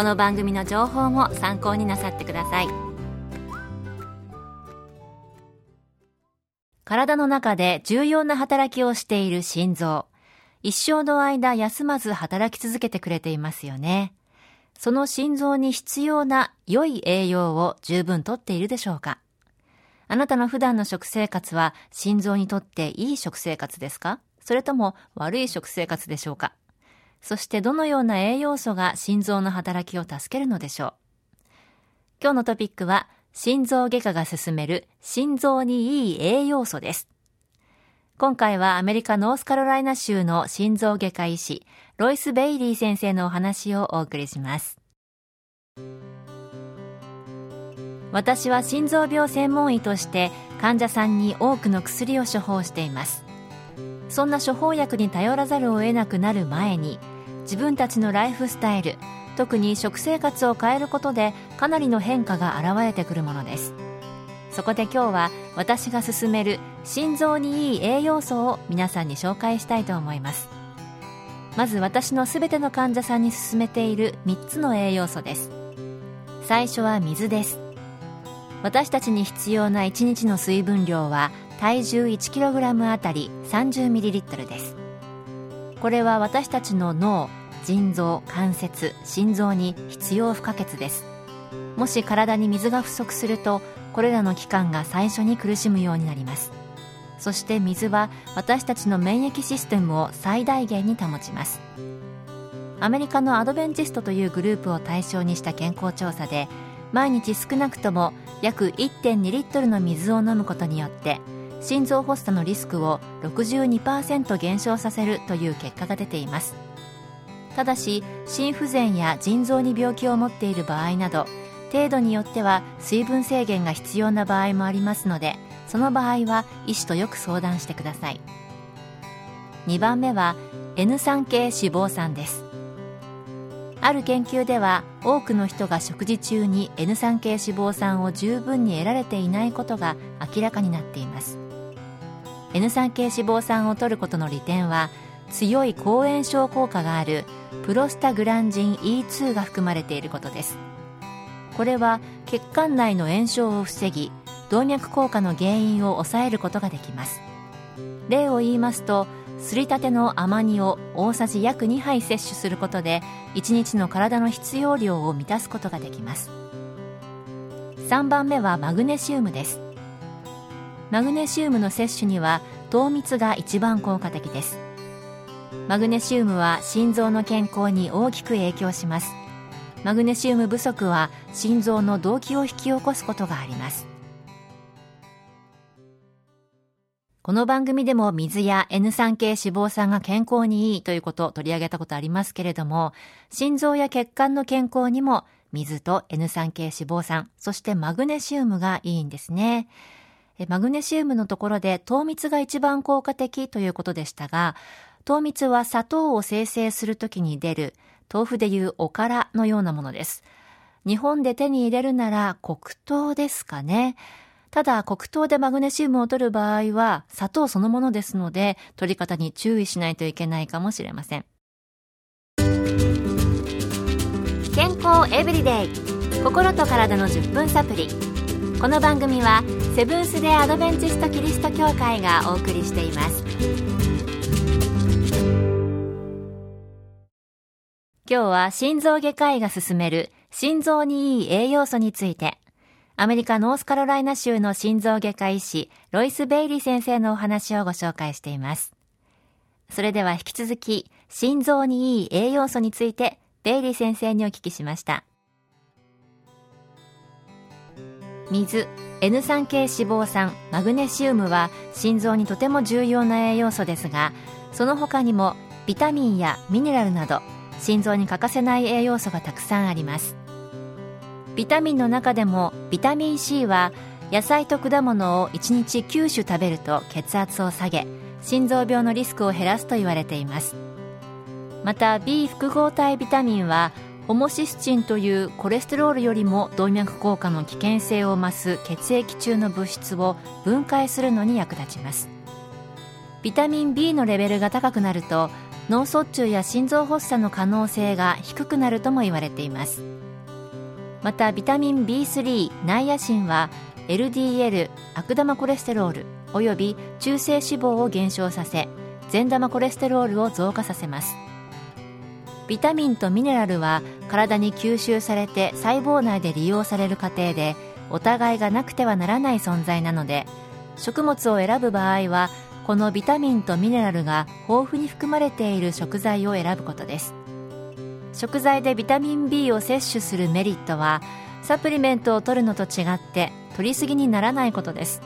この番組の情報も参考になさってください。体の中で重要な働きをしている心臓。一生の間休まず働き続けてくれていますよね。その心臓に必要な良い栄養を十分とっているでしょうか？あなたの普段の食生活は心臓にとっていい食生活ですか？それとも悪い食生活でしょうか？そしてどのような栄養素が心臓の働きを助けるのでしょう今日のトピックは心臓外科が進める心臓にいい栄養素です。今回はアメリカノースカロライナ州の心臓外科医師、ロイス・ベイリー先生のお話をお送りします。私は心臓病専門医として患者さんに多くの薬を処方していますそんな処方薬に頼らざるを得なくなる前に自分たちのライフスタイル特に食生活を変えることでかなりの変化が現れてくるものです。そこで今日は私が勧める心臓にいい栄養素を皆さんに紹介したいと思います。まず私のすべての患者さんに勧めている3つの栄養素です。最初は水です。私たちに必要な1日の水分量は体重 1kg あたり 30ml です。これは私たちの脳腎臓関節心臓に必要不可欠です。もし体に水が不足するとこれらの器官が最初に苦しむようになります。そして水は私たちの免疫システムを最大限に保ちます。アメリカのアドベンチストというグループを対象にした健康調査で毎日少なくとも約1.2リットルの水を飲むことによって心臓発作のリスクを62%減少させるという結果が出ています。ただし心不全や腎臓に病気を持っている場合など程度によっては水分制限が必要な場合もありますのでその場合は医師とよく相談してください。2番目は N 酸系脂肪酸です。ある研究では多くの人が食事中に N 酸系脂肪酸を十分に得られていないことが明らかになっています。N 酸系脂肪酸を摂ることの利点は強い抗炎症効果があるプロスタグランジン E2 が含まれていることです。これは血管内の炎症を防ぎ動脈硬化の原因を抑えることができます。例を言いますとすりたての甘煮を大さじ約2杯摂取することで1日の体の必要量を満たすことができます。3番目はマグネシウムです。マグネシウムの摂取には糖蜜が一番効果的です。マグネシウムは心臓の健康に大きく影響しますマグネシウム不足は心臓の動悸を引き起こすことがありますこの番組でも水や N 酸系脂肪酸が健康にいいということを取り上げたことありますけれども、心臓や血管の健康にも水と N 酸系脂肪酸、そしてマグネシウムがいいんですね。マグネシウムのところで糖蜜が一番効果的ということでしたが、糖蜜は砂糖を生成するときに出る豆腐でいうおからのようなものです。日本で手に入れるなら黒糖ですかね。ただ黒糖でマグネシウムを取る場合は砂糖そのものですので取り方に注意しないといけないかもしれません健康エブリデイ心と体の10分サプリこの番組はセブンス・デ・アドベンチスト・キリスト教会がお送りしています今日は心臓外科医が勧める心臓にいい栄養素についてアメリカノースカロライナ州の心臓外科医師、ロイス・ベイリー先生のお話をご紹介しています。それでは引き続き、心臓にいい栄養素について、ベイリー先生にお聞きしました。水、N 酸系脂肪酸、マグネシウムは心臓にとても重要な栄養素ですが、その他にもビタミンやミネラルなど心臓に欠かせない栄養素がたくさんあります。ビタミンの中でもビタミン C は野菜と果物を1日9種食べると血圧を下げ心臓病のリスクを減らすと言われています。また B 複合体ビタミンはホモシスチンというコレステロールよりも動脈硬化の危険性を増す血液中の物質を分解するのに役立ちます。ビタミン B のレベルが高くなると脳卒中や心臓発作の可能性が低くなるとも言われています。またビタミン B3 ナイアシンは LDL 悪玉コレステロールおよび中性脂肪を減少させ善玉コレステロールを増加させます。ビタミンとミネラルは体に吸収されて細胞内で利用される過程でお互いがなくてはならない存在なので食物を選ぶ場合はこのビタミンとミネラルが豊富に含まれている食材を選ぶことです。食材でビタミン B を摂取するメリットはサプリメントを取るのと違って取りすぎにならないことです。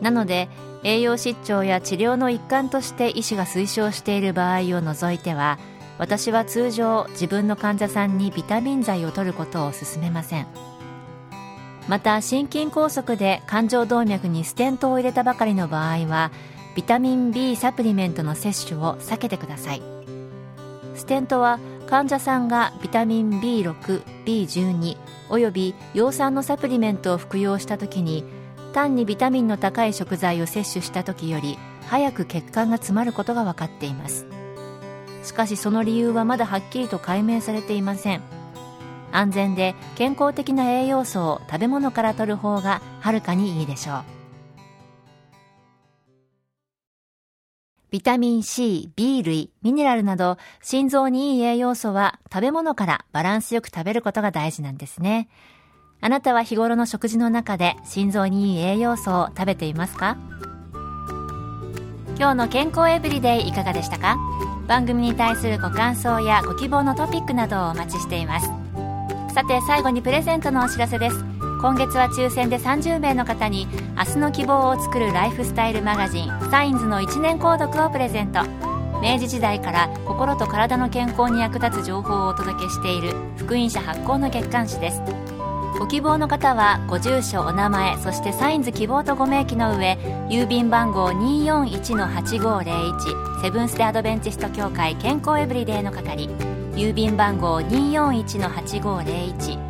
なので栄養失調や治療の一環として医師が推奨している場合を除いては私は通常自分の患者さんにビタミン剤を取ることを勧めません。また心筋梗塞で冠状動脈にステントを入れたばかりの場合はビタミン B サプリメントの摂取を避けてください。ステントは患者さんがビタミン B6、B12 および葉酸のサプリメントを服用した時に単にビタミンの高い食材を摂取した時より早く血管が詰まることが分かっています。しかしその理由はまだはっきりと解明されていません。安全で健康的な栄養素を食べ物から摂る方がはるかにいいでしょう。ビタミン C、B 類、ミネラルなど心臓にいい栄養素は食べ物からバランスよく食べることが大事なんですね。あなたは日頃の食事の中で心臓にいい栄養素を食べていますか？今日の健康エブリデイいかがでしたか？番組に対するご感想やご希望のトピックなどをお待ちしています。さて最後にプレゼントのお知らせです。今月は抽選で30名の方に明日の希望を作るライフスタイルマガジンサインズの1年購読をプレゼント。明治時代から心と体の健康に役立つ情報をお届けしている福音社発行の月刊誌です。ご希望の方はご住所お名前そしてサインズ希望とご明記の上郵便番号241-8501セブンス・デ・アドベンチスト協会健康エブリデイの係。郵便番号241-8501